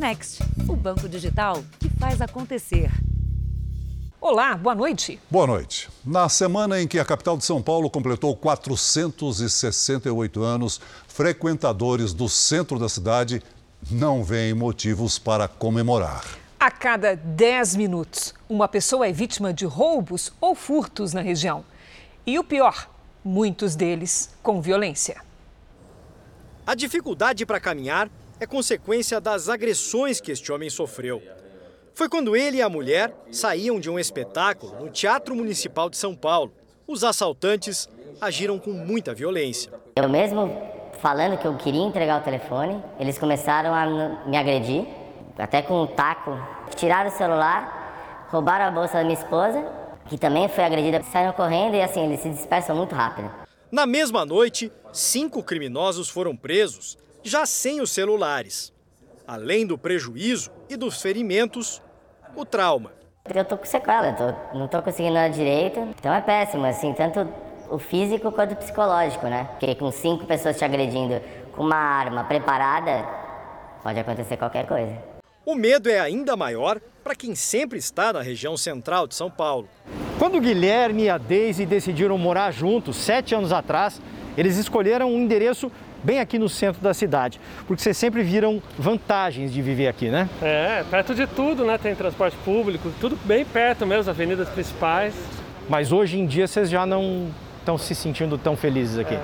Next, o banco digital que faz acontecer. Olá, boa noite. Boa noite. Na semana em que a capital de São Paulo completou 468 anos, frequentadores do centro da cidade não veem motivos para comemorar. A cada 10 minutos, uma pessoa é vítima de roubos ou furtos na região. E o pior, muitos deles com violência. A dificuldade para caminhar é consequência das agressões que este homem sofreu. Foi quando ele e a mulher saíam de um espetáculo no Teatro Municipal de São Paulo. Os assaltantes agiram com muita violência. Eu mesmo falando que eu queria entregar o telefone, eles começaram a me agredir, até com um taco. Tiraram o celular, roubaram a bolsa da minha esposa, que também foi agredida, saíram correndo e assim, eles se dispersam muito rápido. Na mesma noite, cinco criminosos foram presos, já sem os celulares. Além do prejuízo e dos ferimentos, o trauma. Eu tô com sequela, tô, não tô conseguindo nada direito, então é péssimo, assim, tanto o físico quanto o psicológico, né? Porque com cinco pessoas te agredindo com uma arma preparada, pode acontecer qualquer coisa. O medo é ainda maior para quem sempre está na região central de São Paulo. Quando o Guilherme e a Daisy decidiram morar juntos, sete anos atrás, eles escolheram um endereço bem aqui no centro da cidade, porque vocês sempre viram vantagens de viver aqui, né? É, perto de tudo, né? Tem transporte público, tudo bem perto mesmo, as avenidas principais. Mas hoje em dia vocês já não estão se sentindo tão felizes aqui? É,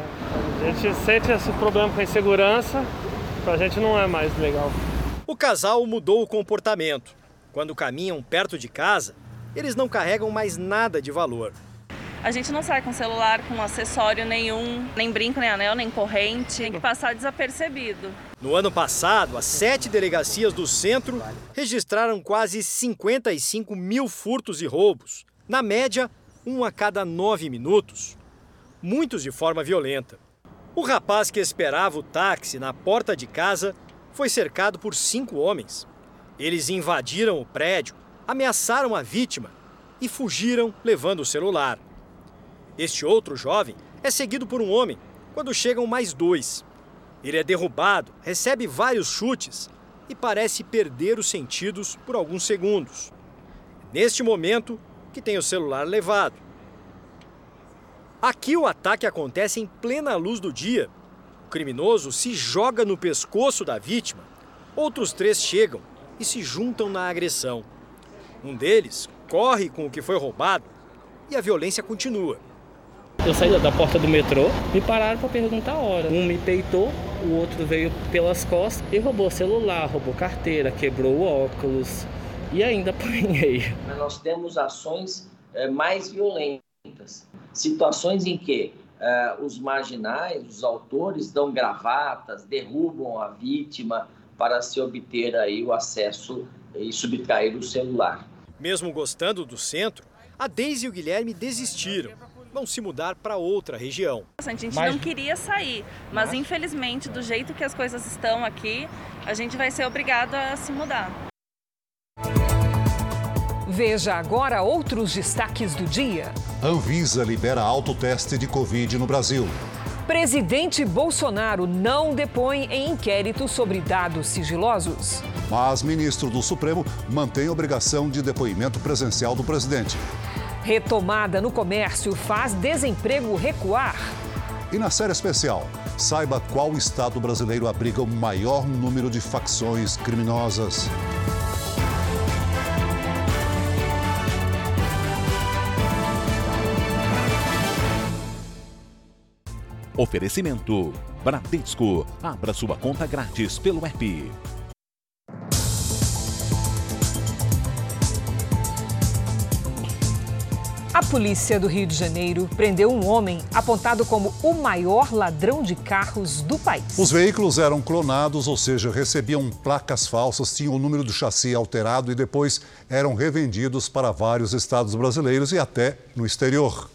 a gente sente esse problema com a insegurança, pra gente não é mais legal. O casal mudou o comportamento. Quando caminham perto de casa, eles não carregam mais nada de valor. A gente não sai com celular, com acessório nenhum, nem brinco, nem anel, nem corrente. Tem que passar desapercebido. No ano passado, as sete delegacias do centro registraram quase 55 mil furtos e roubos. Na média, um a cada nove minutos. Muitos de forma violenta. O rapaz que esperava o táxi na porta de casa foi cercado por cinco homens. Eles invadiram o prédio, ameaçaram a vítima e fugiram levando o celular. Este outro jovem é seguido por um homem quando chegam mais dois. Ele é derrubado, recebe vários chutes e parece perder os sentidos por alguns segundos. Neste momento, que tem o celular levado. Aqui o ataque acontece em plena luz do dia. O criminoso se joga no pescoço da vítima. Outros três chegam e se juntam na agressão. Um deles corre com o que foi roubado e a violência continua. Eu saí da porta do metrô, me pararam para perguntar a hora. Um me peitou, o outro veio pelas costas e roubou celular, roubou carteira, quebrou o óculos e ainda apanhei. Nós temos ações é, mais violentas, situações em que é, os marginais, os autores dão gravatas, derrubam a vítima para se obter aí o acesso e subtrair o celular. Mesmo gostando do centro, a Deise e o Guilherme desistiram vão se mudar para outra região. A gente mas... não queria sair, mas, mas infelizmente, do jeito que as coisas estão aqui, a gente vai ser obrigado a se mudar. Veja agora outros destaques do dia. Anvisa libera autoteste de Covid no Brasil. Presidente Bolsonaro não depõe em inquérito sobre dados sigilosos. Mas ministro do Supremo mantém obrigação de depoimento presencial do presidente. Retomada no comércio faz desemprego recuar. E na série especial, saiba qual estado brasileiro abriga o maior número de facções criminosas. Oferecimento: Bradesco. Abra sua conta grátis pelo app. A polícia do Rio de Janeiro prendeu um homem apontado como o maior ladrão de carros do país. Os veículos eram clonados, ou seja, recebiam placas falsas, tinham o número do chassi alterado e depois eram revendidos para vários estados brasileiros e até no exterior.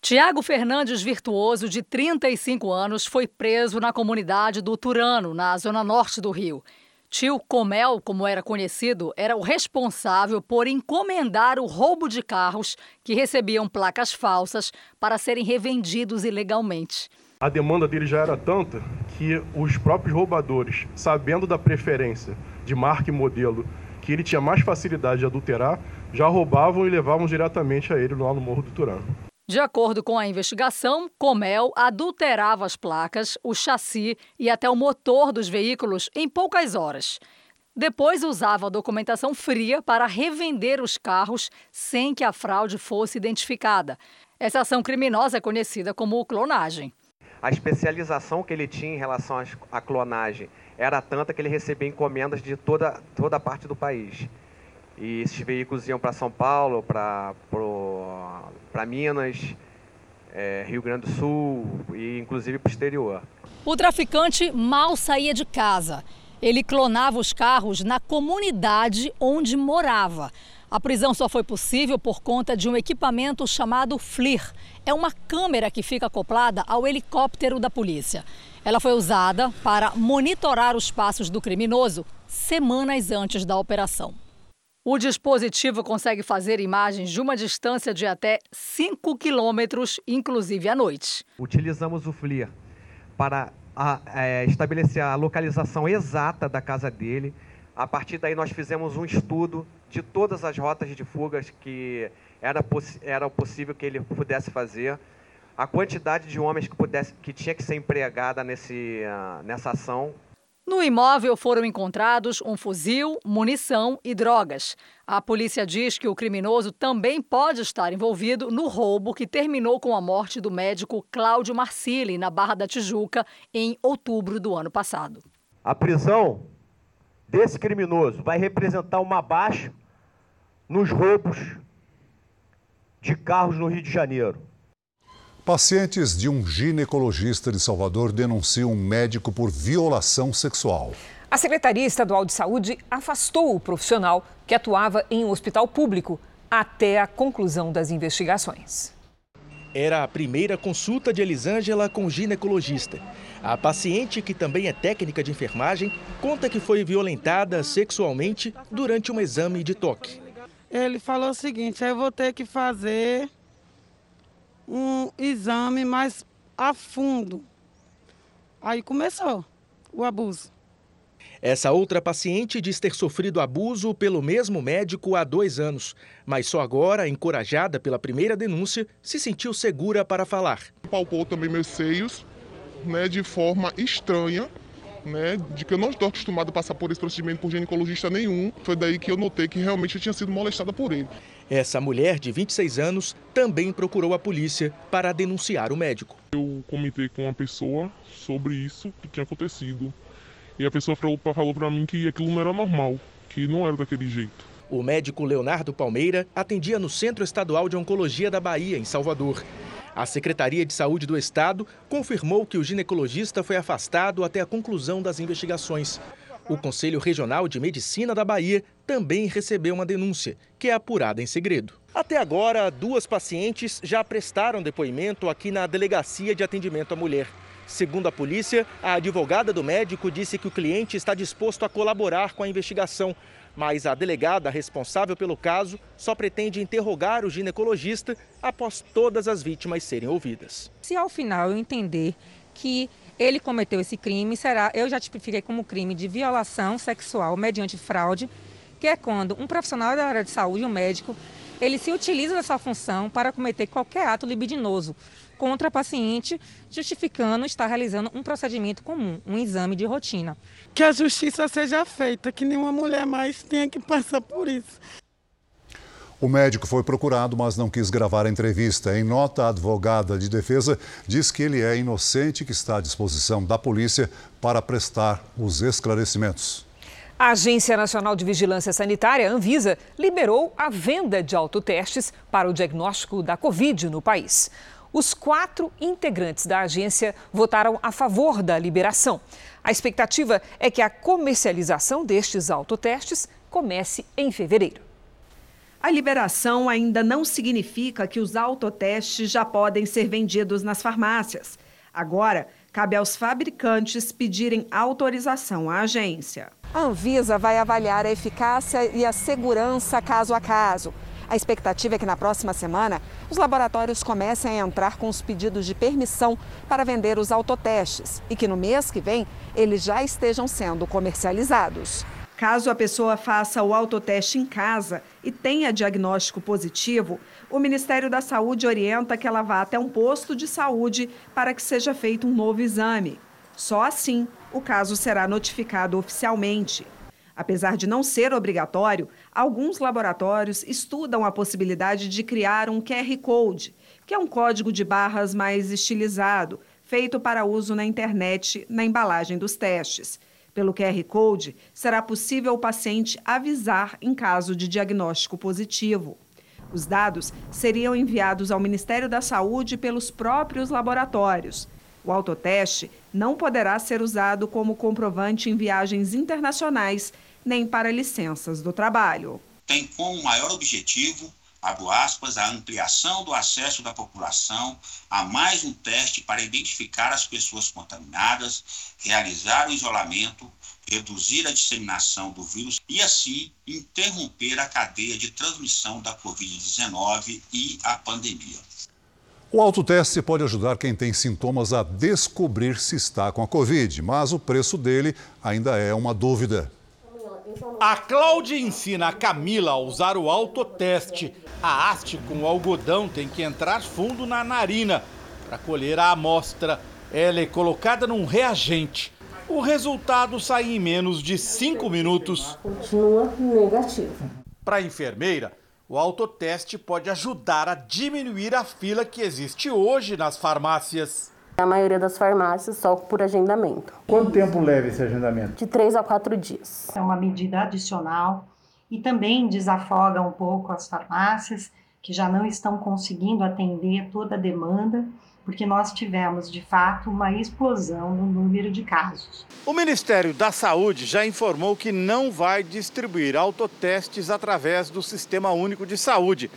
Tiago Fernandes Virtuoso, de 35 anos, foi preso na comunidade do Turano, na zona norte do Rio. Tio Comel, como era conhecido, era o responsável por encomendar o roubo de carros que recebiam placas falsas para serem revendidos ilegalmente. A demanda dele já era tanta que os próprios roubadores, sabendo da preferência de marca e modelo que ele tinha mais facilidade de adulterar, já roubavam e levavam diretamente a ele lá no Morro do Turano. De acordo com a investigação, Comel adulterava as placas, o chassi e até o motor dos veículos em poucas horas. Depois usava a documentação fria para revender os carros sem que a fraude fosse identificada. Essa ação criminosa é conhecida como clonagem. A especialização que ele tinha em relação à clonagem era tanta que ele recebia encomendas de toda, toda a parte do país. E esses veículos iam para São Paulo, para Minas, é, Rio Grande do Sul e inclusive para o exterior. O traficante mal saía de casa. Ele clonava os carros na comunidade onde morava. A prisão só foi possível por conta de um equipamento chamado FLIR. É uma câmera que fica acoplada ao helicóptero da polícia. Ela foi usada para monitorar os passos do criminoso semanas antes da operação. O dispositivo consegue fazer imagens de uma distância de até 5 quilômetros, inclusive à noite. Utilizamos o FLIR para a, é, estabelecer a localização exata da casa dele. A partir daí, nós fizemos um estudo de todas as rotas de fugas que era, era possível que ele pudesse fazer, a quantidade de homens que, pudesse, que tinha que ser empregada nesse, uh, nessa ação. No imóvel foram encontrados um fuzil, munição e drogas. A polícia diz que o criminoso também pode estar envolvido no roubo que terminou com a morte do médico Cláudio Marcili, na Barra da Tijuca, em outubro do ano passado. A prisão desse criminoso vai representar uma baixa nos roubos de carros no Rio de Janeiro. Pacientes de um ginecologista de Salvador denunciam um médico por violação sexual. A Secretaria Estadual de Saúde afastou o profissional que atuava em um hospital público até a conclusão das investigações. Era a primeira consulta de Elisângela com o ginecologista. A paciente, que também é técnica de enfermagem, conta que foi violentada sexualmente durante um exame de toque. Ele falou o seguinte: eu vou ter que fazer um exame mais a fundo. Aí começou o abuso. Essa outra paciente diz ter sofrido abuso pelo mesmo médico há dois anos, mas só agora, encorajada pela primeira denúncia, se sentiu segura para falar. Palpou também meus seios, né, de forma estranha, né, de que eu não estou acostumado a passar por esse procedimento por ginecologista nenhum. Foi daí que eu notei que realmente eu tinha sido molestada por ele. Essa mulher de 26 anos também procurou a polícia para denunciar o médico. Eu comentei com uma pessoa sobre isso que tinha acontecido. E a pessoa falou, falou para mim que aquilo não era normal, que não era daquele jeito. O médico Leonardo Palmeira atendia no Centro Estadual de Oncologia da Bahia, em Salvador. A Secretaria de Saúde do Estado confirmou que o ginecologista foi afastado até a conclusão das investigações. O Conselho Regional de Medicina da Bahia também recebeu uma denúncia, que é apurada em segredo. Até agora, duas pacientes já prestaram depoimento aqui na Delegacia de Atendimento à Mulher. Segundo a polícia, a advogada do médico disse que o cliente está disposto a colaborar com a investigação, mas a delegada responsável pelo caso só pretende interrogar o ginecologista após todas as vítimas serem ouvidas. Se ao final eu entender que ele cometeu esse crime, será eu já tipifiquei como crime de violação sexual mediante fraude, que é quando um profissional da área de saúde, um médico, ele se utiliza dessa função para cometer qualquer ato libidinoso contra a paciente, justificando estar realizando um procedimento comum, um exame de rotina. Que a justiça seja feita, que nenhuma mulher mais tenha que passar por isso. O médico foi procurado, mas não quis gravar a entrevista. Em nota, a advogada de defesa diz que ele é inocente e que está à disposição da polícia para prestar os esclarecimentos. A Agência Nacional de Vigilância Sanitária, Anvisa, liberou a venda de autotestes para o diagnóstico da Covid no país. Os quatro integrantes da agência votaram a favor da liberação. A expectativa é que a comercialização destes autotestes comece em fevereiro. A liberação ainda não significa que os autotestes já podem ser vendidos nas farmácias. Agora, cabe aos fabricantes pedirem autorização à agência. A Anvisa vai avaliar a eficácia e a segurança caso a caso. A expectativa é que na próxima semana os laboratórios comecem a entrar com os pedidos de permissão para vender os autotestes e que no mês que vem eles já estejam sendo comercializados. Caso a pessoa faça o autoteste em casa e tenha diagnóstico positivo, o Ministério da Saúde orienta que ela vá até um posto de saúde para que seja feito um novo exame. Só assim o caso será notificado oficialmente. Apesar de não ser obrigatório, alguns laboratórios estudam a possibilidade de criar um QR Code, que é um código de barras mais estilizado, feito para uso na internet na embalagem dos testes. Pelo QR Code, será possível o paciente avisar em caso de diagnóstico positivo. Os dados seriam enviados ao Ministério da Saúde pelos próprios laboratórios. O autoteste não poderá ser usado como comprovante em viagens internacionais nem para licenças do trabalho. Tem como maior objetivo abro aspas, a ampliação do acesso da população a mais um teste para identificar as pessoas contaminadas, realizar o isolamento, reduzir a disseminação do vírus e, assim, interromper a cadeia de transmissão da Covid-19 e a pandemia. O autoteste pode ajudar quem tem sintomas a descobrir se está com a Covid, mas o preço dele ainda é uma dúvida. A Cláudia ensina a Camila a usar o autoteste. A haste com o algodão tem que entrar fundo na narina para colher a amostra. Ela é colocada num reagente. O resultado sai em menos de 5 minutos. Continua negativo. Para a enfermeira, o autoteste pode ajudar a diminuir a fila que existe hoje nas farmácias. A maioria das farmácias só por agendamento. Quanto tempo leva esse agendamento? De três a quatro dias. É uma medida adicional e também desafoga um pouco as farmácias que já não estão conseguindo atender toda a demanda, porque nós tivemos de fato uma explosão no número de casos. O Ministério da Saúde já informou que não vai distribuir autotestes através do Sistema Único de Saúde.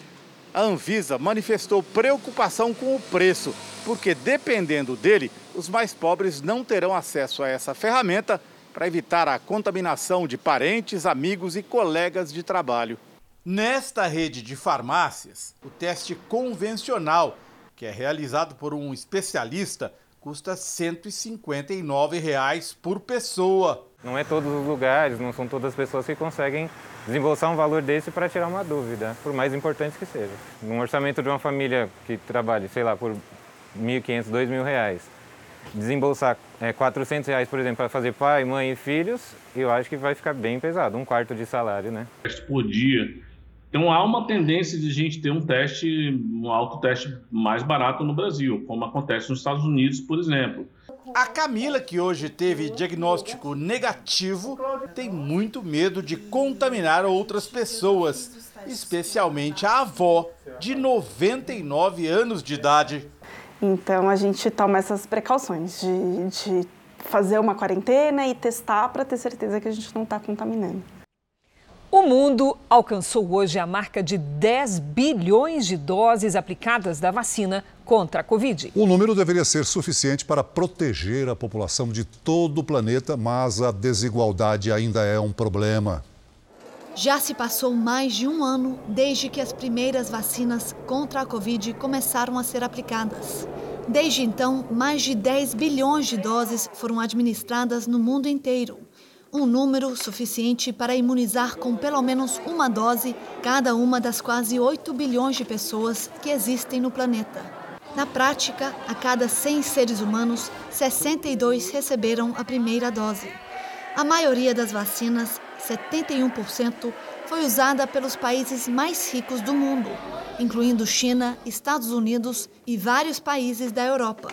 A Anvisa manifestou preocupação com o preço porque dependendo dele, os mais pobres não terão acesso a essa ferramenta para evitar a contaminação de parentes, amigos e colegas de trabalho. Nesta rede de farmácias, o teste convencional, que é realizado por um especialista, custa 159 reais por pessoa. Não é todos os lugares, não são todas as pessoas que conseguem desembolsar um valor desse para tirar uma dúvida, por mais importante que seja. Num orçamento de uma família que trabalhe, sei lá, por 1.500, 2.000 reais. Desembolsar é, 400 reais, por exemplo, para fazer pai, mãe e filhos, eu acho que vai ficar bem pesado, um quarto de salário, né? Por dia. Então há uma tendência de a gente ter um teste, um autoteste mais barato no Brasil, como acontece nos Estados Unidos, por exemplo. A Camila, que hoje teve diagnóstico negativo, tem muito medo de contaminar outras pessoas, especialmente a avó, de 99 anos de idade. Então a gente toma essas precauções de, de fazer uma quarentena e testar para ter certeza que a gente não está contaminando. O mundo alcançou hoje a marca de 10 bilhões de doses aplicadas da vacina contra a Covid. O número deveria ser suficiente para proteger a população de todo o planeta, mas a desigualdade ainda é um problema. Já se passou mais de um ano desde que as primeiras vacinas contra a Covid começaram a ser aplicadas. Desde então, mais de 10 bilhões de doses foram administradas no mundo inteiro. Um número suficiente para imunizar com pelo menos uma dose cada uma das quase 8 bilhões de pessoas que existem no planeta. Na prática, a cada 100 seres humanos, 62 receberam a primeira dose. A maioria das vacinas 71%, foi usada pelos países mais ricos do mundo, incluindo China, Estados Unidos e vários países da Europa.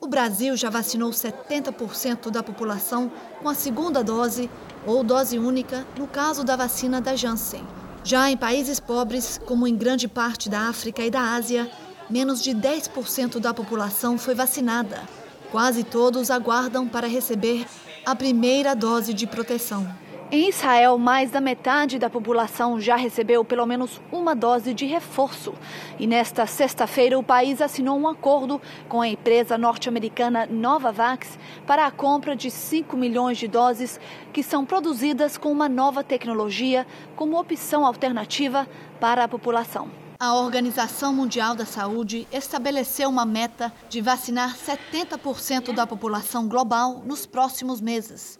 O Brasil já vacinou 70% da população com a segunda dose ou dose única no caso da vacina da Janssen. Já em países pobres, como em grande parte da África e da Ásia, menos de 10% da população foi vacinada. Quase todos aguardam para receber a primeira dose de proteção. Em Israel, mais da metade da população já recebeu pelo menos uma dose de reforço. E nesta sexta-feira, o país assinou um acordo com a empresa norte-americana Novavax para a compra de 5 milhões de doses que são produzidas com uma nova tecnologia como opção alternativa para a população. A Organização Mundial da Saúde estabeleceu uma meta de vacinar 70% da população global nos próximos meses.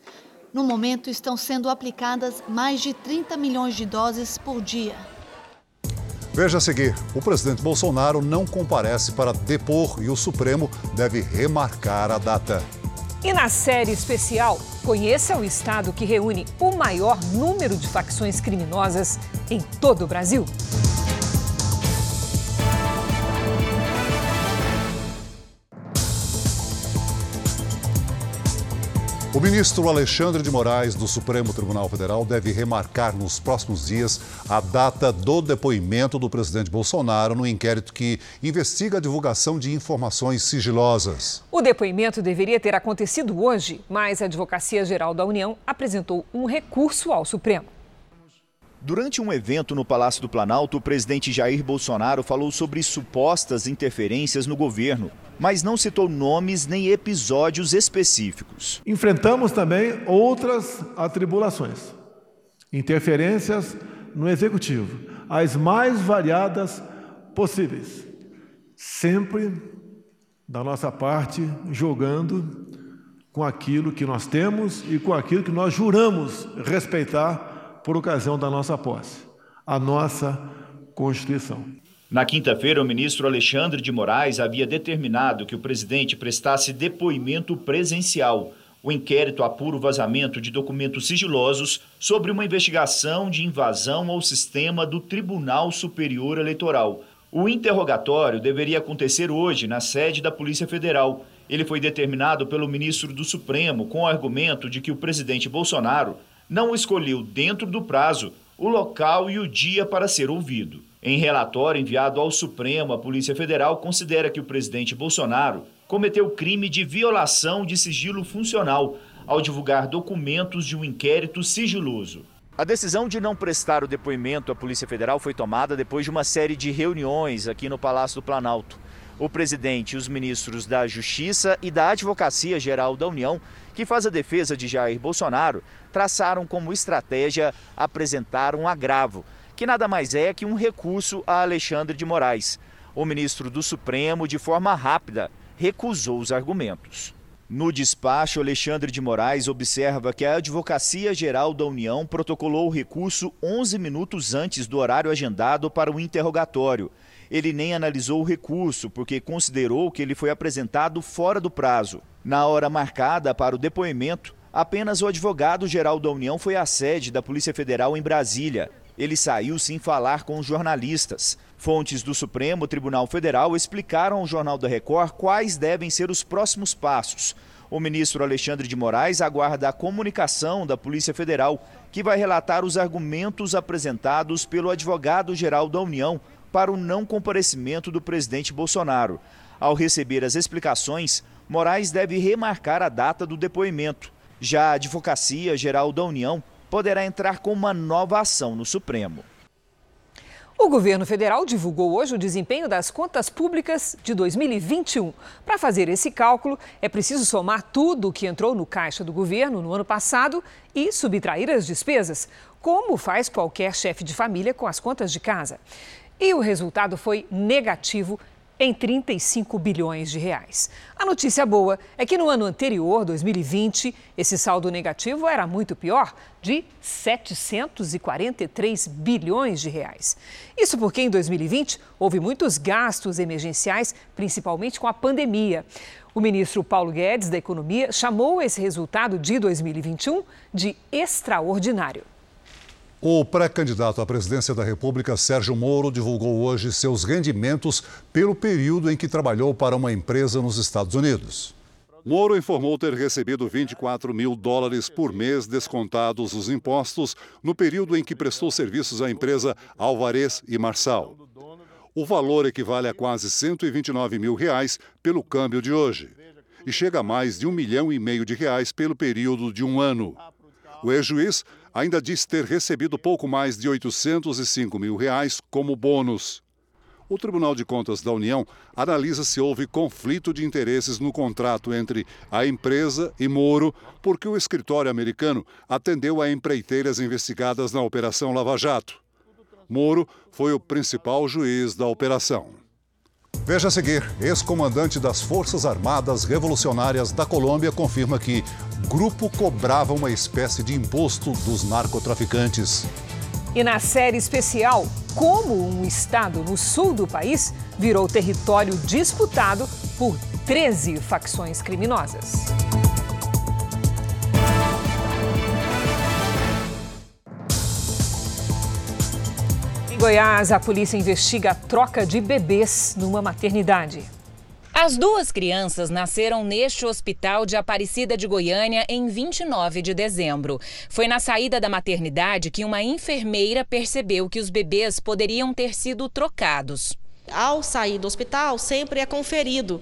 No momento, estão sendo aplicadas mais de 30 milhões de doses por dia. Veja a seguir: o presidente Bolsonaro não comparece para depor e o Supremo deve remarcar a data. E na série especial, conheça o estado que reúne o maior número de facções criminosas em todo o Brasil. O ministro Alexandre de Moraes, do Supremo Tribunal Federal, deve remarcar nos próximos dias a data do depoimento do presidente Bolsonaro no inquérito que investiga a divulgação de informações sigilosas. O depoimento deveria ter acontecido hoje, mas a Advocacia Geral da União apresentou um recurso ao Supremo. Durante um evento no Palácio do Planalto, o presidente Jair Bolsonaro falou sobre supostas interferências no governo mas não citou nomes nem episódios específicos. Enfrentamos também outras atribulações, interferências no executivo, as mais variadas possíveis, sempre da nossa parte jogando com aquilo que nós temos e com aquilo que nós juramos respeitar por ocasião da nossa posse, a nossa Constituição. Na quinta-feira, o ministro Alexandre de Moraes havia determinado que o presidente prestasse depoimento presencial. O inquérito apura o vazamento de documentos sigilosos sobre uma investigação de invasão ao sistema do Tribunal Superior Eleitoral. O interrogatório deveria acontecer hoje na sede da Polícia Federal. Ele foi determinado pelo ministro do Supremo com o argumento de que o presidente Bolsonaro não escolheu, dentro do prazo, o local e o dia para ser ouvido. Em relatório enviado ao Supremo, a Polícia Federal considera que o presidente Bolsonaro cometeu crime de violação de sigilo funcional ao divulgar documentos de um inquérito sigiloso. A decisão de não prestar o depoimento à Polícia Federal foi tomada depois de uma série de reuniões aqui no Palácio do Planalto. O presidente e os ministros da Justiça e da Advocacia Geral da União, que faz a defesa de Jair Bolsonaro, traçaram como estratégia apresentar um agravo que nada mais é que um recurso a Alexandre de Moraes. O ministro do Supremo, de forma rápida, recusou os argumentos. No despacho, Alexandre de Moraes observa que a Advocacia Geral da União protocolou o recurso 11 minutos antes do horário agendado para o interrogatório. Ele nem analisou o recurso, porque considerou que ele foi apresentado fora do prazo. Na hora marcada para o depoimento, apenas o advogado-geral da União foi à sede da Polícia Federal em Brasília ele saiu sem falar com os jornalistas. Fontes do Supremo Tribunal Federal explicaram ao Jornal da Record quais devem ser os próximos passos. O ministro Alexandre de Moraes aguarda a comunicação da Polícia Federal, que vai relatar os argumentos apresentados pelo advogado-geral da União para o não comparecimento do presidente Bolsonaro. Ao receber as explicações, Moraes deve remarcar a data do depoimento. Já a Advocacia Geral da União poderá entrar com uma nova ação no Supremo. O governo federal divulgou hoje o desempenho das contas públicas de 2021. Para fazer esse cálculo, é preciso somar tudo o que entrou no caixa do governo no ano passado e subtrair as despesas, como faz qualquer chefe de família com as contas de casa. E o resultado foi negativo em 35 bilhões de reais. A notícia boa é que no ano anterior, 2020, esse saldo negativo era muito pior, de 743 bilhões de reais. Isso porque em 2020 houve muitos gastos emergenciais, principalmente com a pandemia. O ministro Paulo Guedes, da Economia, chamou esse resultado de 2021 de extraordinário. O pré-candidato à presidência da República, Sérgio Moro, divulgou hoje seus rendimentos pelo período em que trabalhou para uma empresa nos Estados Unidos. Moro informou ter recebido 24 mil dólares por mês, descontados os impostos, no período em que prestou serviços à empresa Alvarez e Marçal. O valor equivale a quase 129 mil reais pelo câmbio de hoje e chega a mais de um milhão e meio de reais pelo período de um ano. O ex-juiz ainda diz ter recebido pouco mais de 805 mil reais como bônus. O Tribunal de Contas da União analisa se houve conflito de interesses no contrato entre a empresa e Moro, porque o escritório americano atendeu a empreiteiras investigadas na Operação Lava Jato. Moro foi o principal juiz da operação. Veja a seguir: ex-comandante das Forças Armadas Revolucionárias da Colômbia confirma que grupo cobrava uma espécie de imposto dos narcotraficantes. E na série especial, como um estado no sul do país virou território disputado por 13 facções criminosas. Goiás, a polícia investiga a troca de bebês numa maternidade. As duas crianças nasceram neste hospital de Aparecida de Goiânia em 29 de dezembro. Foi na saída da maternidade que uma enfermeira percebeu que os bebês poderiam ter sido trocados. Ao sair do hospital, sempre é conferido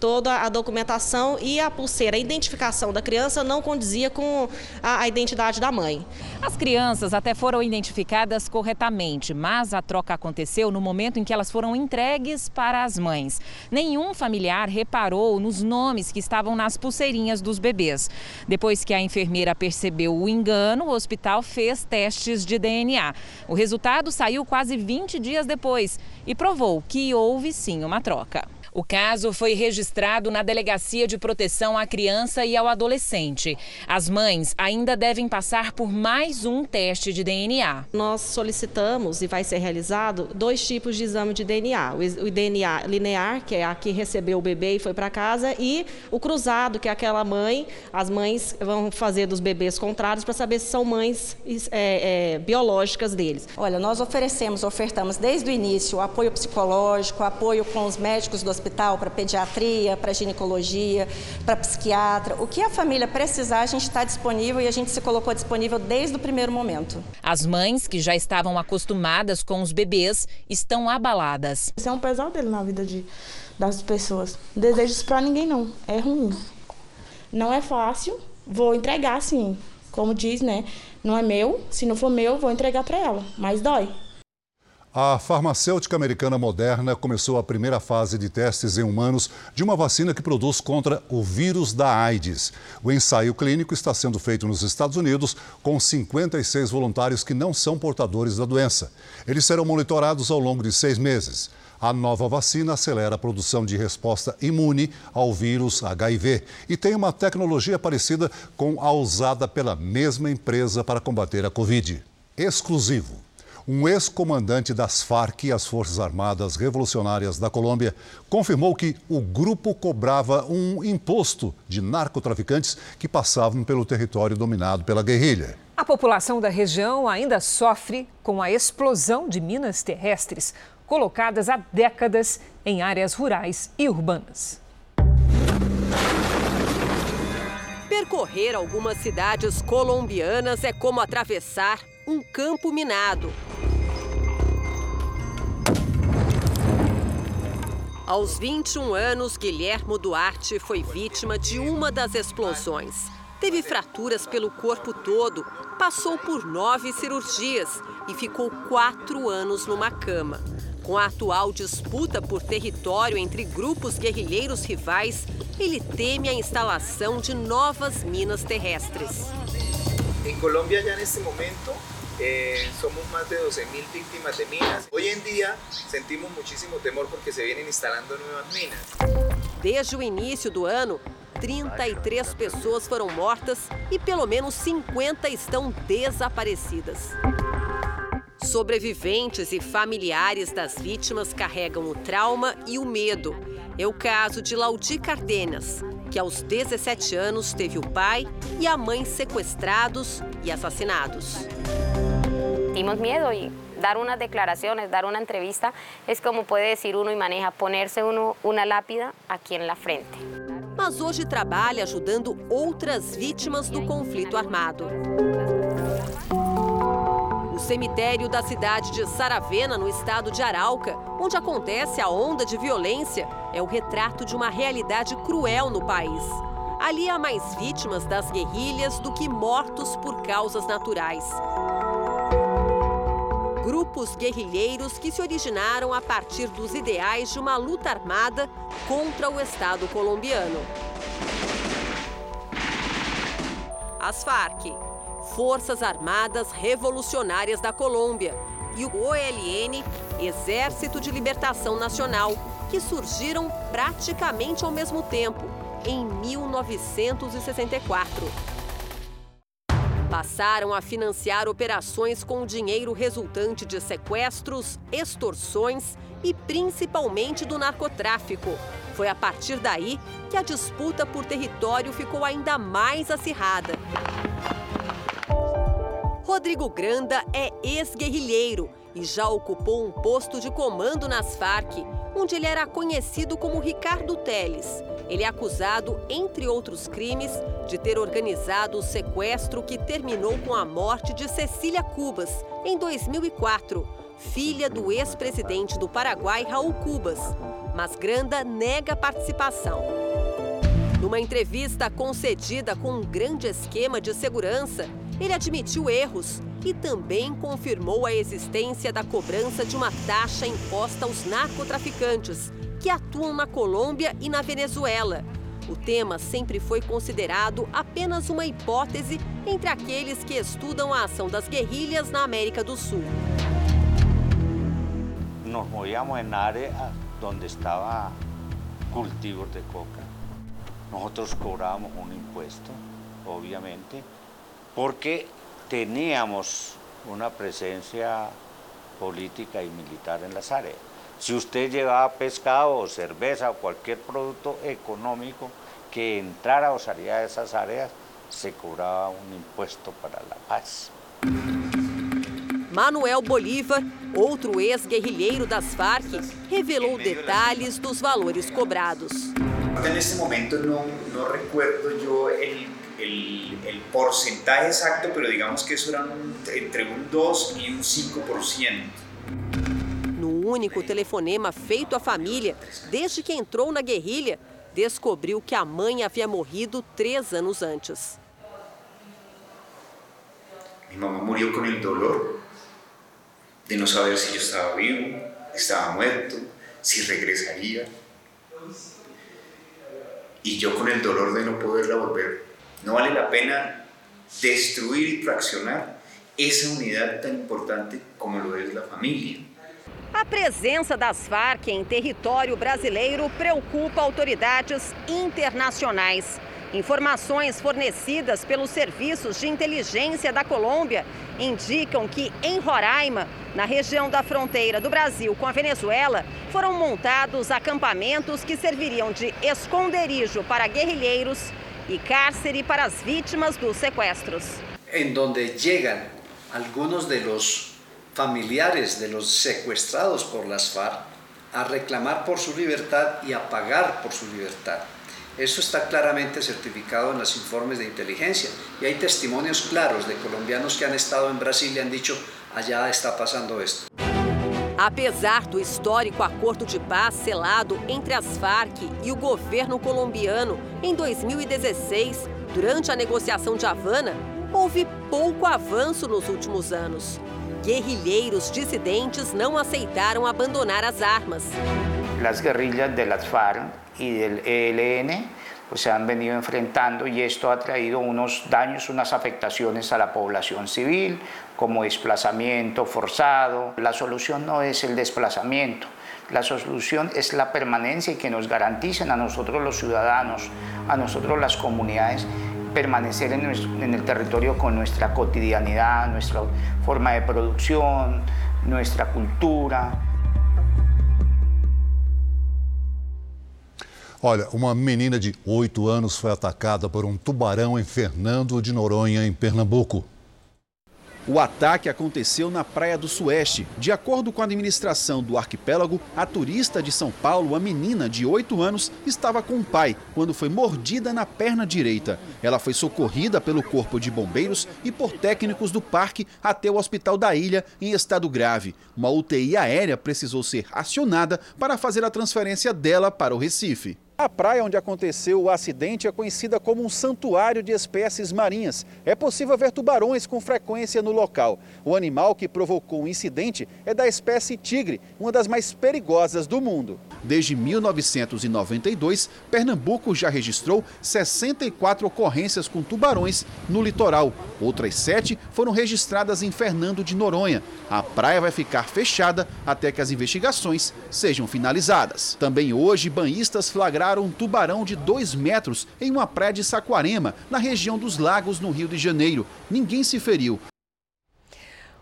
toda a documentação e a pulseira, a identificação da criança não condizia com a, a identidade da mãe. As crianças até foram identificadas corretamente, mas a troca aconteceu no momento em que elas foram entregues para as mães. Nenhum familiar reparou nos nomes que estavam nas pulseirinhas dos bebês. Depois que a enfermeira percebeu o engano, o hospital fez testes de DNA. O resultado saiu quase 20 dias depois e provou que houve sim uma troca. O caso foi registrado na Delegacia de Proteção à Criança e ao Adolescente. As mães ainda devem passar por mais um teste de DNA. Nós solicitamos e vai ser realizado dois tipos de exame de DNA: o DNA linear, que é a que recebeu o bebê e foi para casa, e o cruzado, que é aquela mãe. As mães vão fazer dos bebês contrários para saber se são mães é, é, biológicas deles. Olha, nós oferecemos, ofertamos desde o início apoio psicológico, apoio com os médicos do hospital hospital para pediatria, para ginecologia, para psiquiatra. O que a família precisar, a gente está disponível e a gente se colocou disponível desde o primeiro momento. As mães, que já estavam acostumadas com os bebês, estão abaladas. Isso é um pesadelo na vida de, das pessoas. Não desejo isso para ninguém, não. É ruim. Não é fácil. Vou entregar, sim. Como diz, né? Não é meu. Se não for meu, vou entregar para ela. Mas dói. A farmacêutica americana Moderna começou a primeira fase de testes em humanos de uma vacina que produz contra o vírus da AIDS. O ensaio clínico está sendo feito nos Estados Unidos com 56 voluntários que não são portadores da doença. Eles serão monitorados ao longo de seis meses. A nova vacina acelera a produção de resposta imune ao vírus HIV e tem uma tecnologia parecida com a usada pela mesma empresa para combater a Covid. Exclusivo um ex-comandante das Farc, as Forças Armadas Revolucionárias da Colômbia, confirmou que o grupo cobrava um imposto de narcotraficantes que passavam pelo território dominado pela guerrilha. A população da região ainda sofre com a explosão de minas terrestres colocadas há décadas em áreas rurais e urbanas. Percorrer algumas cidades colombianas é como atravessar um campo minado. Aos 21 anos, Guilhermo Duarte foi vítima de uma das explosões. Teve fraturas pelo corpo todo, passou por nove cirurgias e ficou quatro anos numa cama. Com a atual disputa por território entre grupos guerrilheiros rivais, ele teme a instalação de novas minas terrestres. Em Colômbia, já nesse momento, Eh, somos más de 12.000 víctimas de minas. Hoy en día sentimos muchísimo temor porque se vienen instalando nuevas minas. Desde o início do ano, 33 pessoas foram mortas e pelo menos 50 estão desaparecidas. Sobreviventes e familiares das vítimas carregam o trauma e o medo. É o caso de Laudi Cardenas, que aos 17 anos teve o pai e a mãe sequestrados e assassinados. Tuvimos miedo y dar unas declaraciones, dar una entrevista, es como puede decir uno y maneja ponerse uno una lápida aqui na frente. Mas hoje trabalha ajudando outras vítimas do conflito armado. O cemitério da cidade de Saravena, no estado de Arauca, onde acontece a onda de violência, é o retrato de uma realidade cruel no país. Ali há mais vítimas das guerrilhas do que mortos por causas naturais. Grupos guerrilheiros que se originaram a partir dos ideais de uma luta armada contra o Estado colombiano. As Farc, Forças Armadas Revolucionárias da Colômbia, e o OLN, Exército de Libertação Nacional, que surgiram praticamente ao mesmo tempo, em 1964. Passaram a financiar operações com o dinheiro resultante de sequestros, extorsões e principalmente do narcotráfico. Foi a partir daí que a disputa por território ficou ainda mais acirrada. Rodrigo Granda é ex-guerrilheiro e já ocupou um posto de comando nas Farc, onde ele era conhecido como Ricardo Teles. Ele é acusado, entre outros crimes, de ter organizado o sequestro que terminou com a morte de Cecília Cubas, em 2004, filha do ex-presidente do Paraguai, Raul Cubas. Mas Granda nega participação. Numa entrevista concedida com um grande esquema de segurança, ele admitiu erros e também confirmou a existência da cobrança de uma taxa imposta aos narcotraficantes que atuam na Colômbia e na Venezuela. O tema sempre foi considerado apenas uma hipótese entre aqueles que estudam a ação das guerrilhas na América do Sul. Nos movíamos em área onde estava cultivos de coca. Nosotros cobramos um impuesto, obviamente, porque teníamos una presencia política y militar en las áreas. Si usted llevaba pescado o cerveza o cualquier producto económico que entrara o saliera de esas áreas, se cobraba un impuesto para la paz. Manuel Bolívar, outro ex-guerrilheiro das Farc, revelou detalhes dos valores cobrados. Nesse momento não, não recuerdo eu el el, el, porcentaje exacto, pero digamos que eso era un, entre un 2 y un 5%. No único telefonema feito à família, desde que entrou na guerrilha, descobriu que a mãe havia morrido três anos antes. Mi mamá murió con el dolor de no saber si yo estaba vivo, estaba muerto, si regresaría. Y yo con el dolor de no poderla volver no vale la pena destruir y fraccionar essa unidade tão importante como lo é a família. A presença das Farc em território brasileiro preocupa autoridades internacionais. Informações fornecidas pelos serviços de inteligência da Colômbia indicam que em Roraima, na região da fronteira do Brasil com a Venezuela, foram montados acampamentos que serviriam de esconderijo para guerrilheiros y cárcere para las víctimas de los secuestros. En donde llegan algunos de los familiares de los secuestrados por las FARC a reclamar por su libertad y a pagar por su libertad. Eso está claramente certificado en los informes de inteligencia y hay testimonios claros de colombianos que han estado en Brasil y han dicho, allá está pasando esto. Apesar do histórico acordo de paz selado entre as Farc e o governo colombiano em 2016, durante a negociação de Havana, houve pouco avanço nos últimos anos. Guerrilheiros dissidentes não aceitaram abandonar as armas. As guerrilhas das FARC e do ELN pues se han venido enfrentando y esto ha traído unos daños, unas afectaciones a la población civil, como desplazamiento forzado. La solución no es el desplazamiento, la solución es la permanencia y que nos garanticen a nosotros los ciudadanos, a nosotros las comunidades, permanecer en, en el territorio con nuestra cotidianidad, nuestra forma de producción, nuestra cultura. Olha, uma menina de 8 anos foi atacada por um tubarão em Fernando de Noronha, em Pernambuco. O ataque aconteceu na Praia do Sueste. De acordo com a administração do arquipélago, a turista de São Paulo, a menina de 8 anos, estava com o pai quando foi mordida na perna direita. Ela foi socorrida pelo Corpo de Bombeiros e por técnicos do parque até o Hospital da Ilha em estado grave. Uma UTI aérea precisou ser acionada para fazer a transferência dela para o Recife. A praia onde aconteceu o acidente é conhecida como um santuário de espécies marinhas. É possível ver tubarões com frequência no local. O animal que provocou o incidente é da espécie tigre, uma das mais perigosas do mundo. Desde 1992, Pernambuco já registrou 64 ocorrências com tubarões no litoral. Outras sete foram registradas em Fernando de Noronha. A praia vai ficar fechada até que as investigações sejam finalizadas. Também hoje, banhistas flagraram um tubarão de 2 metros em uma praia de Saquarema, na região dos Lagos, no Rio de Janeiro. Ninguém se feriu.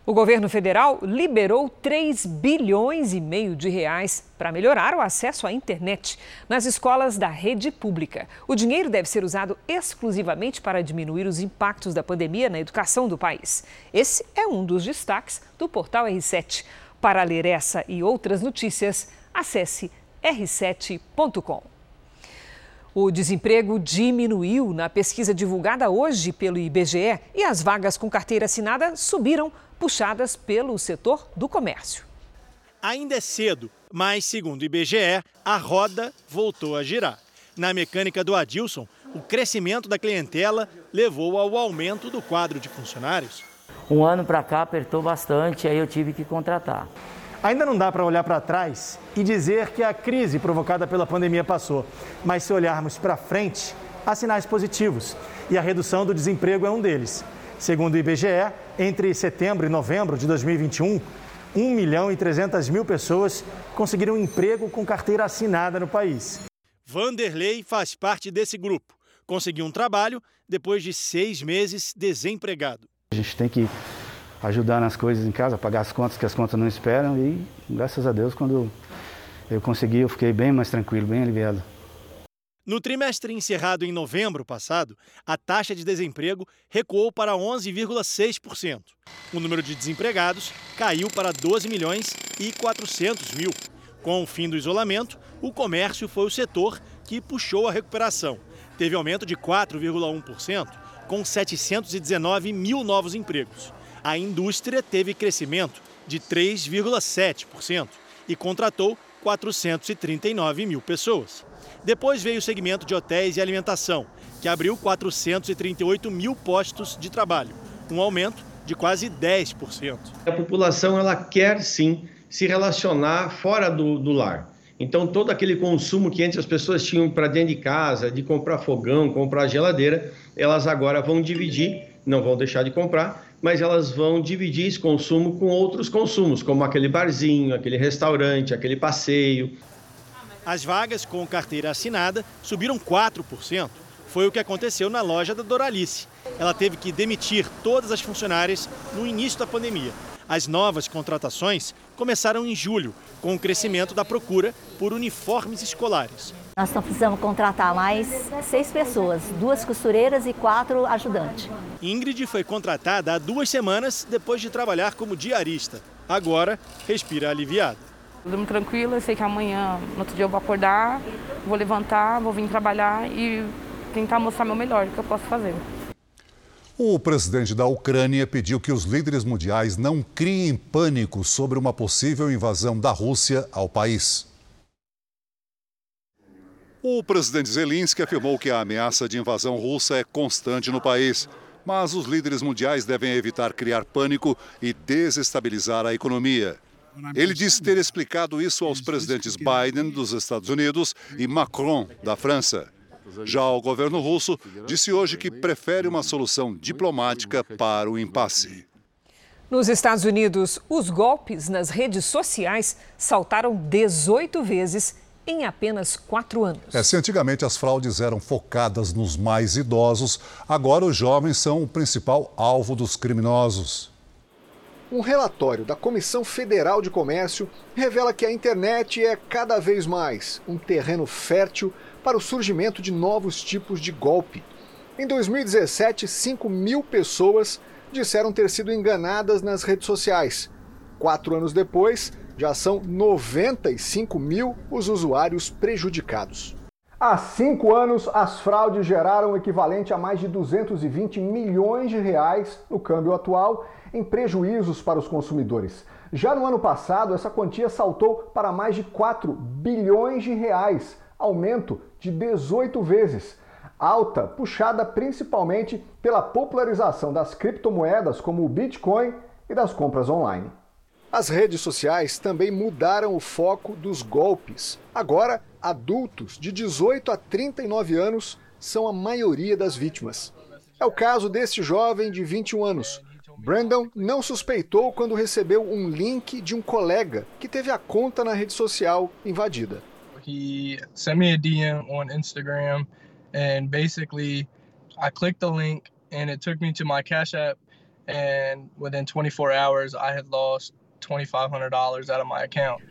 O governo federal liberou 3 bilhões e meio de reais para melhorar o acesso à internet nas escolas da rede pública. O dinheiro deve ser usado exclusivamente para diminuir os impactos da pandemia na educação do país. Esse é um dos destaques do portal R7. Para ler essa e outras notícias, acesse r7.com. O desemprego diminuiu na pesquisa divulgada hoje pelo IBGE e as vagas com carteira assinada subiram, puxadas pelo setor do comércio. Ainda é cedo, mas segundo o IBGE, a roda voltou a girar. Na mecânica do Adilson, o crescimento da clientela levou ao aumento do quadro de funcionários. Um ano para cá apertou bastante, aí eu tive que contratar. Ainda não dá para olhar para trás e dizer que a crise provocada pela pandemia passou, mas se olharmos para frente, há sinais positivos e a redução do desemprego é um deles. Segundo o IBGE, entre setembro e novembro de 2021, 1 milhão e 300 mil pessoas conseguiram emprego com carteira assinada no país. Vanderlei faz parte desse grupo. Conseguiu um trabalho depois de seis meses desempregado. A gente tem que ajudar nas coisas em casa, pagar as contas que as contas não esperam e graças a Deus quando eu consegui eu fiquei bem mais tranquilo, bem aliviado. No trimestre encerrado em novembro passado, a taxa de desemprego recuou para 11,6%. O número de desempregados caiu para 12 milhões e 400 mil. Com o fim do isolamento, o comércio foi o setor que puxou a recuperação. Teve aumento de 4,1%, com 719 mil novos empregos. A indústria teve crescimento de 3,7% e contratou 439 mil pessoas. Depois veio o segmento de hotéis e alimentação, que abriu 438 mil postos de trabalho, um aumento de quase 10%. A população ela quer sim se relacionar fora do, do lar. Então, todo aquele consumo que antes as pessoas tinham para dentro de casa, de comprar fogão, comprar geladeira, elas agora vão dividir, não vão deixar de comprar, mas elas vão dividir esse consumo com outros consumos, como aquele barzinho, aquele restaurante, aquele passeio. As vagas com carteira assinada subiram 4%. Foi o que aconteceu na loja da Doralice. Ela teve que demitir todas as funcionárias no início da pandemia. As novas contratações começaram em julho, com o crescimento da procura por uniformes escolares. Nós estamos precisando contratar mais seis pessoas, duas costureiras e quatro ajudantes. Ingrid foi contratada há duas semanas depois de trabalhar como diarista. Agora, respira aliviada. Durmo tranquila, sei que amanhã, no outro dia eu vou acordar, vou levantar, vou vir trabalhar e tentar mostrar meu melhor, o que eu posso fazer. O presidente da Ucrânia pediu que os líderes mundiais não criem pânico sobre uma possível invasão da Rússia ao país. O presidente Zelensky afirmou que a ameaça de invasão russa é constante no país, mas os líderes mundiais devem evitar criar pânico e desestabilizar a economia. Ele disse ter explicado isso aos presidentes Biden, dos Estados Unidos, e Macron, da França. Já o governo russo disse hoje que prefere uma solução diplomática para o impasse. Nos Estados Unidos, os golpes nas redes sociais saltaram 18 vezes em apenas quatro anos. É, se antigamente as fraudes eram focadas nos mais idosos, agora os jovens são o principal alvo dos criminosos. Um relatório da Comissão Federal de Comércio revela que a internet é cada vez mais um terreno fértil para o surgimento de novos tipos de golpe. Em 2017, 5 mil pessoas disseram ter sido enganadas nas redes sociais. Quatro anos depois, já são 95 mil os usuários prejudicados. Há cinco anos, as fraudes geraram o equivalente a mais de 220 milhões de reais no câmbio atual em prejuízos para os consumidores. Já no ano passado, essa quantia saltou para mais de 4 bilhões de reais, aumento de 18 vezes. Alta puxada principalmente pela popularização das criptomoedas como o Bitcoin e das compras online. As redes sociais também mudaram o foco dos golpes. Agora, adultos de 18 a 39 anos são a maioria das vítimas. É o caso deste jovem de 21 anos. Brandon não suspeitou quando recebeu um link de um colega que teve a conta na rede social invadida. He sent me a DM on Instagram and basically I clicked the link and it took me to my Cash App and within 24 hours I had lost $2500 out of my account.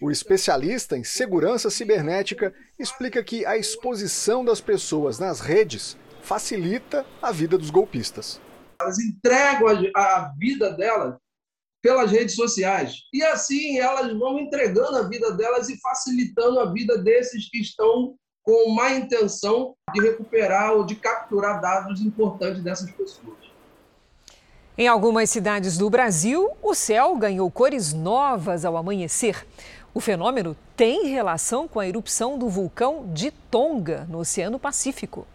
O especialista em segurança cibernética explica que a exposição das pessoas nas redes facilita a vida dos golpistas. Elas entregam a vida delas pelas redes sociais. E assim elas vão entregando a vida delas e facilitando a vida desses que estão com má intenção de recuperar ou de capturar dados importantes dessas pessoas. Em algumas cidades do Brasil, o céu ganhou cores novas ao amanhecer. O fenômeno tem relação com a erupção do vulcão de Tonga, no Oceano Pacífico.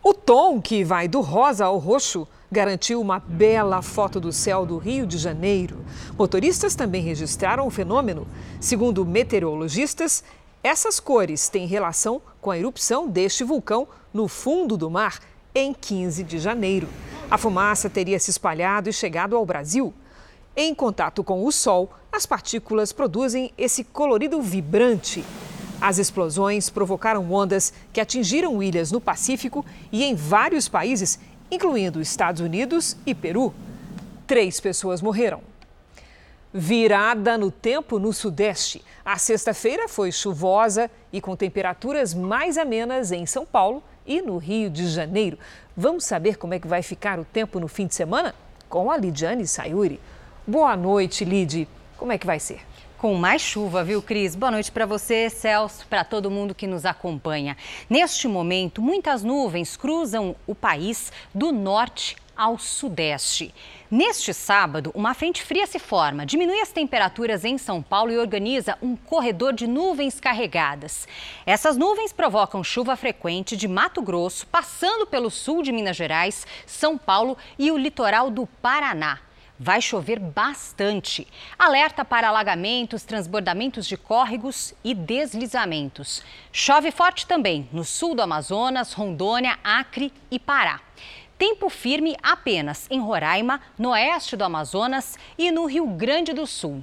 O tom que vai do rosa ao roxo garantiu uma bela foto do céu do Rio de Janeiro. Motoristas também registraram o fenômeno. Segundo meteorologistas, essas cores têm relação com a erupção deste vulcão no fundo do mar em 15 de janeiro. A fumaça teria se espalhado e chegado ao Brasil. Em contato com o Sol, as partículas produzem esse colorido vibrante. As explosões provocaram ondas que atingiram ilhas no Pacífico e em vários países, incluindo Estados Unidos e Peru. Três pessoas morreram. Virada no tempo no Sudeste. A sexta-feira foi chuvosa e com temperaturas mais amenas em São Paulo e no Rio de Janeiro. Vamos saber como é que vai ficar o tempo no fim de semana? Com a Lidiane Sayuri. Boa noite, Lid. Como é que vai ser? Com mais chuva, viu, Cris? Boa noite para você, Celso, para todo mundo que nos acompanha. Neste momento, muitas nuvens cruzam o país do norte ao sudeste. Neste sábado, uma frente fria se forma, diminui as temperaturas em São Paulo e organiza um corredor de nuvens carregadas. Essas nuvens provocam chuva frequente de Mato Grosso, passando pelo sul de Minas Gerais, São Paulo e o litoral do Paraná vai chover bastante. Alerta para alagamentos, transbordamentos de córregos e deslizamentos. Chove forte também no sul do Amazonas, Rondônia, Acre e Pará. Tempo firme apenas em Roraima, no oeste do Amazonas e no Rio Grande do Sul.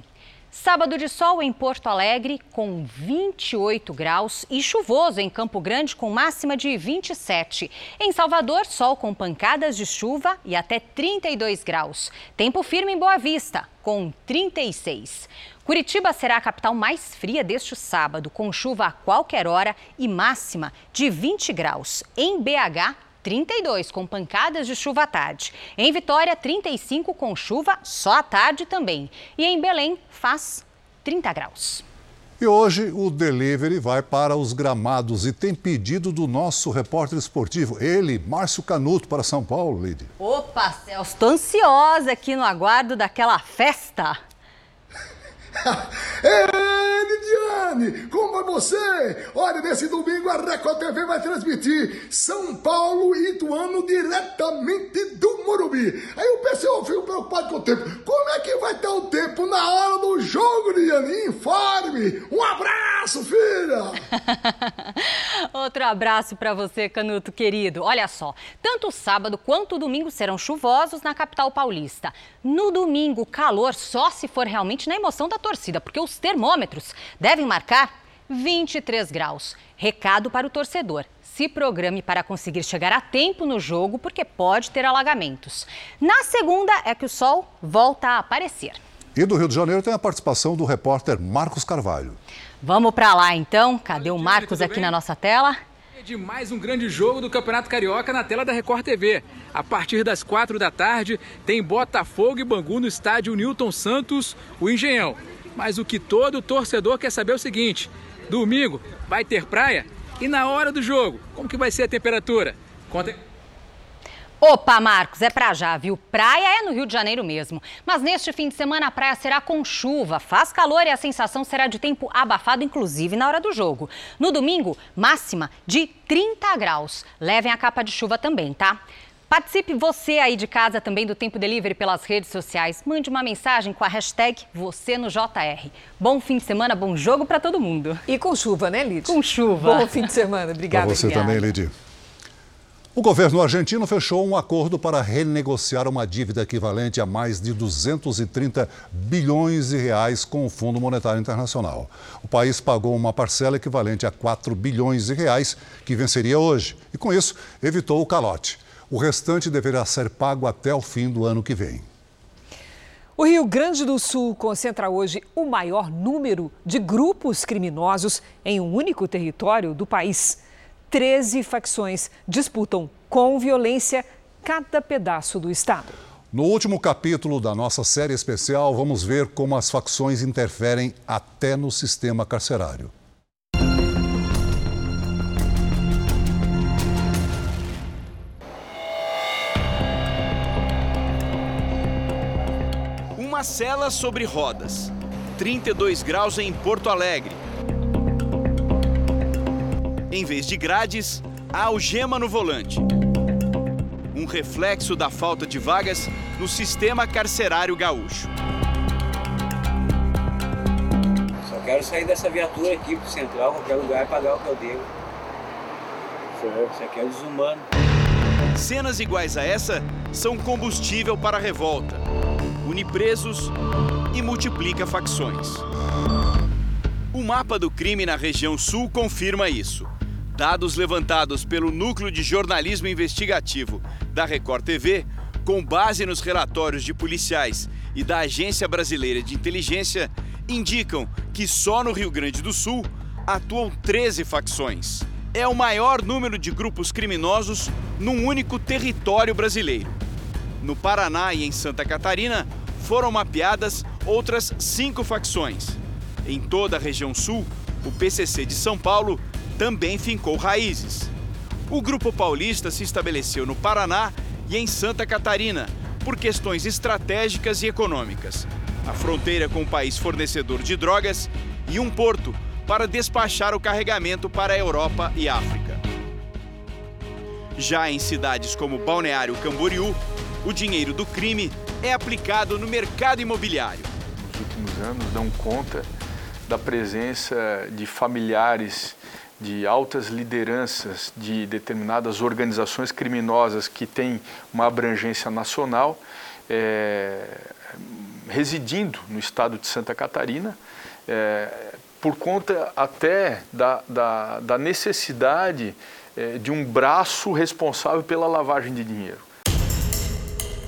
Sábado de sol em Porto Alegre, com 28 graus, e chuvoso em Campo Grande, com máxima de 27. Em Salvador, sol com pancadas de chuva e até 32 graus. Tempo firme em Boa Vista, com 36. Curitiba será a capital mais fria deste sábado, com chuva a qualquer hora e máxima de 20 graus. Em BH, 32 com pancadas de chuva à tarde. Em Vitória, 35 com chuva só à tarde também. E em Belém, faz 30 graus. E hoje o delivery vai para os gramados e tem pedido do nosso repórter esportivo, ele, Márcio Canuto, para São Paulo, Lide. Opa, Celso, estou ansiosa aqui no aguardo daquela festa. Ei, Lidiane, como vai você? Olha, nesse domingo a Record TV vai transmitir São Paulo e Ituano diretamente do Morumbi. Aí o pessoal fica preocupado com o tempo. Como é que vai estar o tempo na hora do jogo, Lidiane? Informe. Um abraço, filha. Outro abraço para você, Canuto querido. Olha só, tanto sábado quanto domingo serão chuvosos na capital paulista. No domingo, calor só se for realmente na emoção da torcida, porque os termômetros devem marcar 23 graus. Recado para o torcedor: se programe para conseguir chegar a tempo no jogo, porque pode ter alagamentos. Na segunda é que o sol volta a aparecer. E do Rio de Janeiro tem a participação do repórter Marcos Carvalho. Vamos para lá então. Cadê o Marcos aqui na nossa tela? de mais um grande jogo do Campeonato Carioca na tela da Record TV. A partir das quatro da tarde, tem Botafogo e Bangu no estádio Newton Santos, o Engenhão. Mas o que todo torcedor quer saber é o seguinte: domingo vai ter praia? E na hora do jogo, como que vai ser a temperatura? Conta Opa, Marcos, é pra já, viu? Praia é no Rio de Janeiro mesmo. Mas neste fim de semana a praia será com chuva, faz calor e a sensação será de tempo abafado, inclusive na hora do jogo. No domingo, máxima de 30 graus. Levem a capa de chuva também, tá? Participe você aí de casa também do Tempo Delivery pelas redes sociais. Mande uma mensagem com a hashtag você no JR. Bom fim de semana, bom jogo para todo mundo. E com chuva, né, Lid? Com chuva. Bom fim de semana. Obrigada. Para você obrigada. também, Lid. O governo argentino fechou um acordo para renegociar uma dívida equivalente a mais de 230 bilhões de reais com o Fundo Monetário Internacional. O país pagou uma parcela equivalente a 4 bilhões de reais, que venceria hoje, e com isso evitou o calote. O restante deverá ser pago até o fim do ano que vem. O Rio Grande do Sul concentra hoje o maior número de grupos criminosos em um único território do país. 13 facções disputam com violência cada pedaço do estado. No último capítulo da nossa série especial, vamos ver como as facções interferem até no sistema carcerário. Cela sobre rodas. 32 graus em Porto Alegre. Em vez de grades, há algema no volante. Um reflexo da falta de vagas no sistema carcerário gaúcho. Só quero sair dessa viatura aqui pro central, qualquer lugar e pagar o que eu devo. Isso aqui é desumano. Cenas iguais a essa são combustível para a revolta. Une presos e multiplica facções. O mapa do crime na região sul confirma isso. Dados levantados pelo Núcleo de Jornalismo Investigativo da Record TV, com base nos relatórios de policiais e da Agência Brasileira de Inteligência, indicam que só no Rio Grande do Sul atuam 13 facções. É o maior número de grupos criminosos num único território brasileiro. No Paraná e em Santa Catarina foram mapeadas outras cinco facções. Em toda a região sul, o PCC de São Paulo também fincou raízes. O Grupo Paulista se estabeleceu no Paraná e em Santa Catarina por questões estratégicas e econômicas. A fronteira com o país fornecedor de drogas e um porto para despachar o carregamento para a Europa e África. Já em cidades como Balneário Camboriú, o dinheiro do crime é aplicado no mercado imobiliário. Nos últimos anos dão conta da presença de familiares de altas lideranças de determinadas organizações criminosas que têm uma abrangência nacional, é, residindo no estado de Santa Catarina, é, por conta até da, da, da necessidade é, de um braço responsável pela lavagem de dinheiro.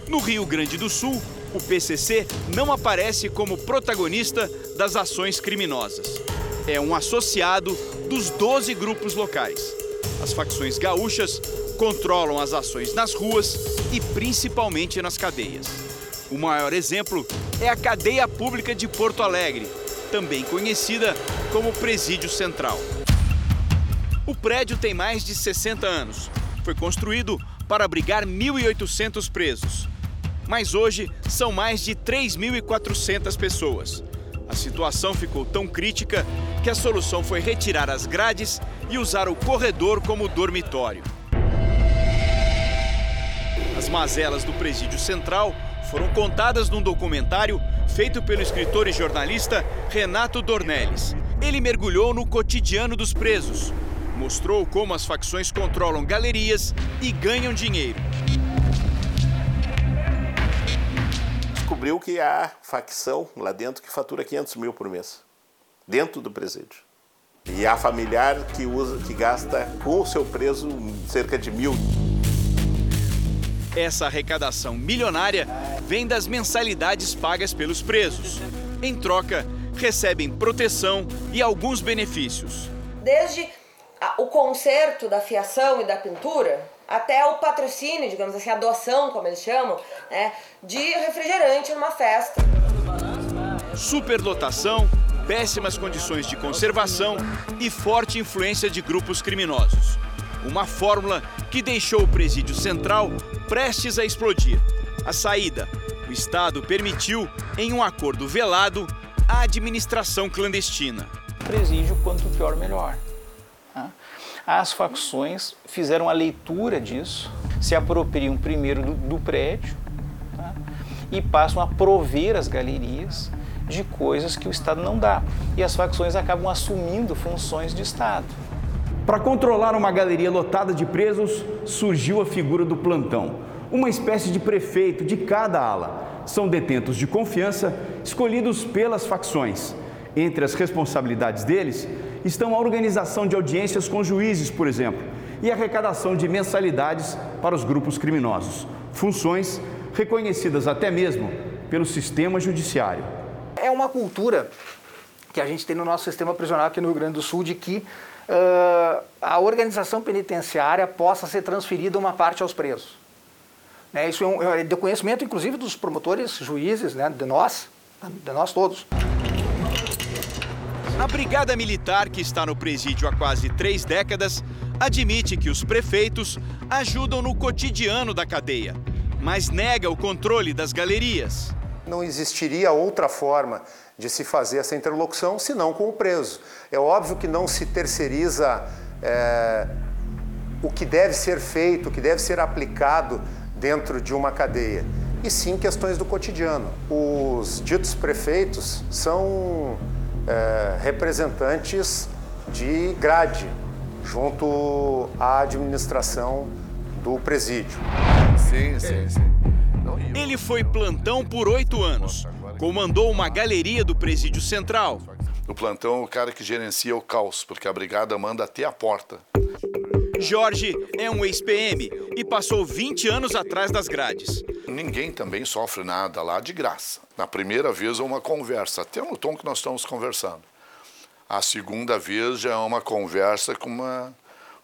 No Rio Grande do Sul, o PCC não aparece como protagonista das ações criminosas. É um associado dos 12 grupos locais. As facções gaúchas controlam as ações nas ruas e principalmente nas cadeias. O maior exemplo é a cadeia pública de Porto Alegre, também conhecida como Presídio Central. O prédio tem mais de 60 anos. Foi construído para abrigar 1.800 presos. Mas hoje são mais de 3.400 pessoas. A situação ficou tão crítica que a solução foi retirar as grades e usar o corredor como dormitório. As mazelas do presídio central foram contadas num documentário feito pelo escritor e jornalista Renato Dornelles. Ele mergulhou no cotidiano dos presos, mostrou como as facções controlam galerias e ganham dinheiro. Descobriu que há facção lá dentro que fatura 500 mil por mês, dentro do presídio. E há familiar que usa, que gasta com o seu preso cerca de mil. Essa arrecadação milionária vem das mensalidades pagas pelos presos. Em troca, recebem proteção e alguns benefícios. Desde o conserto da fiação e da pintura, até o patrocínio, digamos assim, a doação, como eles chamam, né, de refrigerante numa festa. Superlotação, péssimas condições de conservação e forte influência de grupos criminosos. Uma fórmula que deixou o presídio central prestes a explodir. A saída, o Estado permitiu, em um acordo velado, a administração clandestina. Presídio, quanto pior, melhor. As facções fizeram a leitura disso, se apropriam primeiro do, do prédio tá? e passam a prover as galerias de coisas que o Estado não dá. E as facções acabam assumindo funções de Estado. Para controlar uma galeria lotada de presos, surgiu a figura do plantão, uma espécie de prefeito de cada ala. São detentos de confiança escolhidos pelas facções. Entre as responsabilidades deles estão a organização de audiências com juízes, por exemplo, e a arrecadação de mensalidades para os grupos criminosos. Funções reconhecidas até mesmo pelo sistema judiciário. É uma cultura que a gente tem no nosso sistema prisional aqui no Rio Grande do Sul de que uh, a organização penitenciária possa ser transferida uma parte aos presos. Né, isso é, um, é de conhecimento, inclusive, dos promotores, juízes, né, de nós, de nós todos. A Brigada Militar, que está no presídio há quase três décadas, admite que os prefeitos ajudam no cotidiano da cadeia, mas nega o controle das galerias. Não existiria outra forma de se fazer essa interlocução senão com o preso. É óbvio que não se terceiriza é, o que deve ser feito, o que deve ser aplicado dentro de uma cadeia, e sim questões do cotidiano. Os ditos prefeitos são é, representantes de grade junto à administração do presídio. Sim, sim, sim. Ele foi plantão por oito anos. Comandou uma galeria do presídio central. O plantão é o cara que gerencia o caos, porque a brigada manda até a porta. Jorge é um ex-PM e passou 20 anos atrás das grades. Ninguém também sofre nada lá de graça. Na primeira vez é uma conversa, até no tom que nós estamos conversando. A segunda vez já é uma conversa com, uma,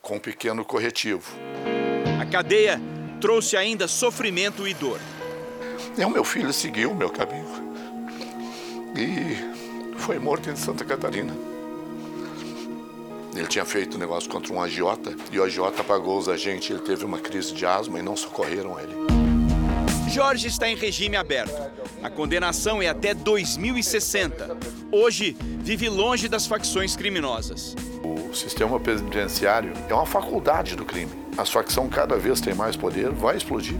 com um pequeno corretivo. A cadeia trouxe ainda sofrimento e dor. E o meu filho seguiu o meu caminho. E foi morto em Santa Catarina. Ele tinha feito um negócio contra um agiota e o agiota pagou os agentes. Ele teve uma crise de asma e não socorreram ele. Jorge está em regime aberto. A condenação é até 2060. Hoje, vive longe das facções criminosas. O sistema penitenciário é uma faculdade do crime. As facções cada vez têm mais poder, vai explodir.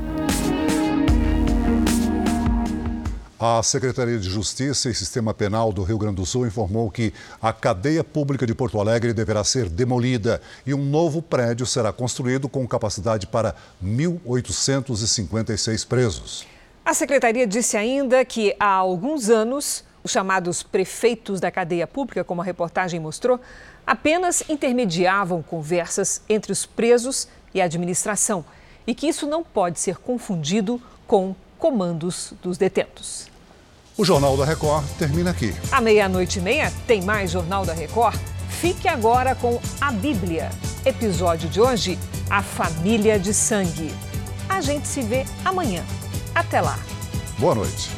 A Secretaria de Justiça e Sistema Penal do Rio Grande do Sul informou que a cadeia pública de Porto Alegre deverá ser demolida e um novo prédio será construído com capacidade para 1.856 presos. A secretaria disse ainda que há alguns anos, os chamados prefeitos da cadeia pública, como a reportagem mostrou, apenas intermediavam conversas entre os presos e a administração e que isso não pode ser confundido com comandos dos detentos. O Jornal da Record termina aqui. À meia-noite e meia tem mais Jornal da Record. Fique agora com a Bíblia. Episódio de hoje: A Família de Sangue. A gente se vê amanhã. Até lá. Boa noite.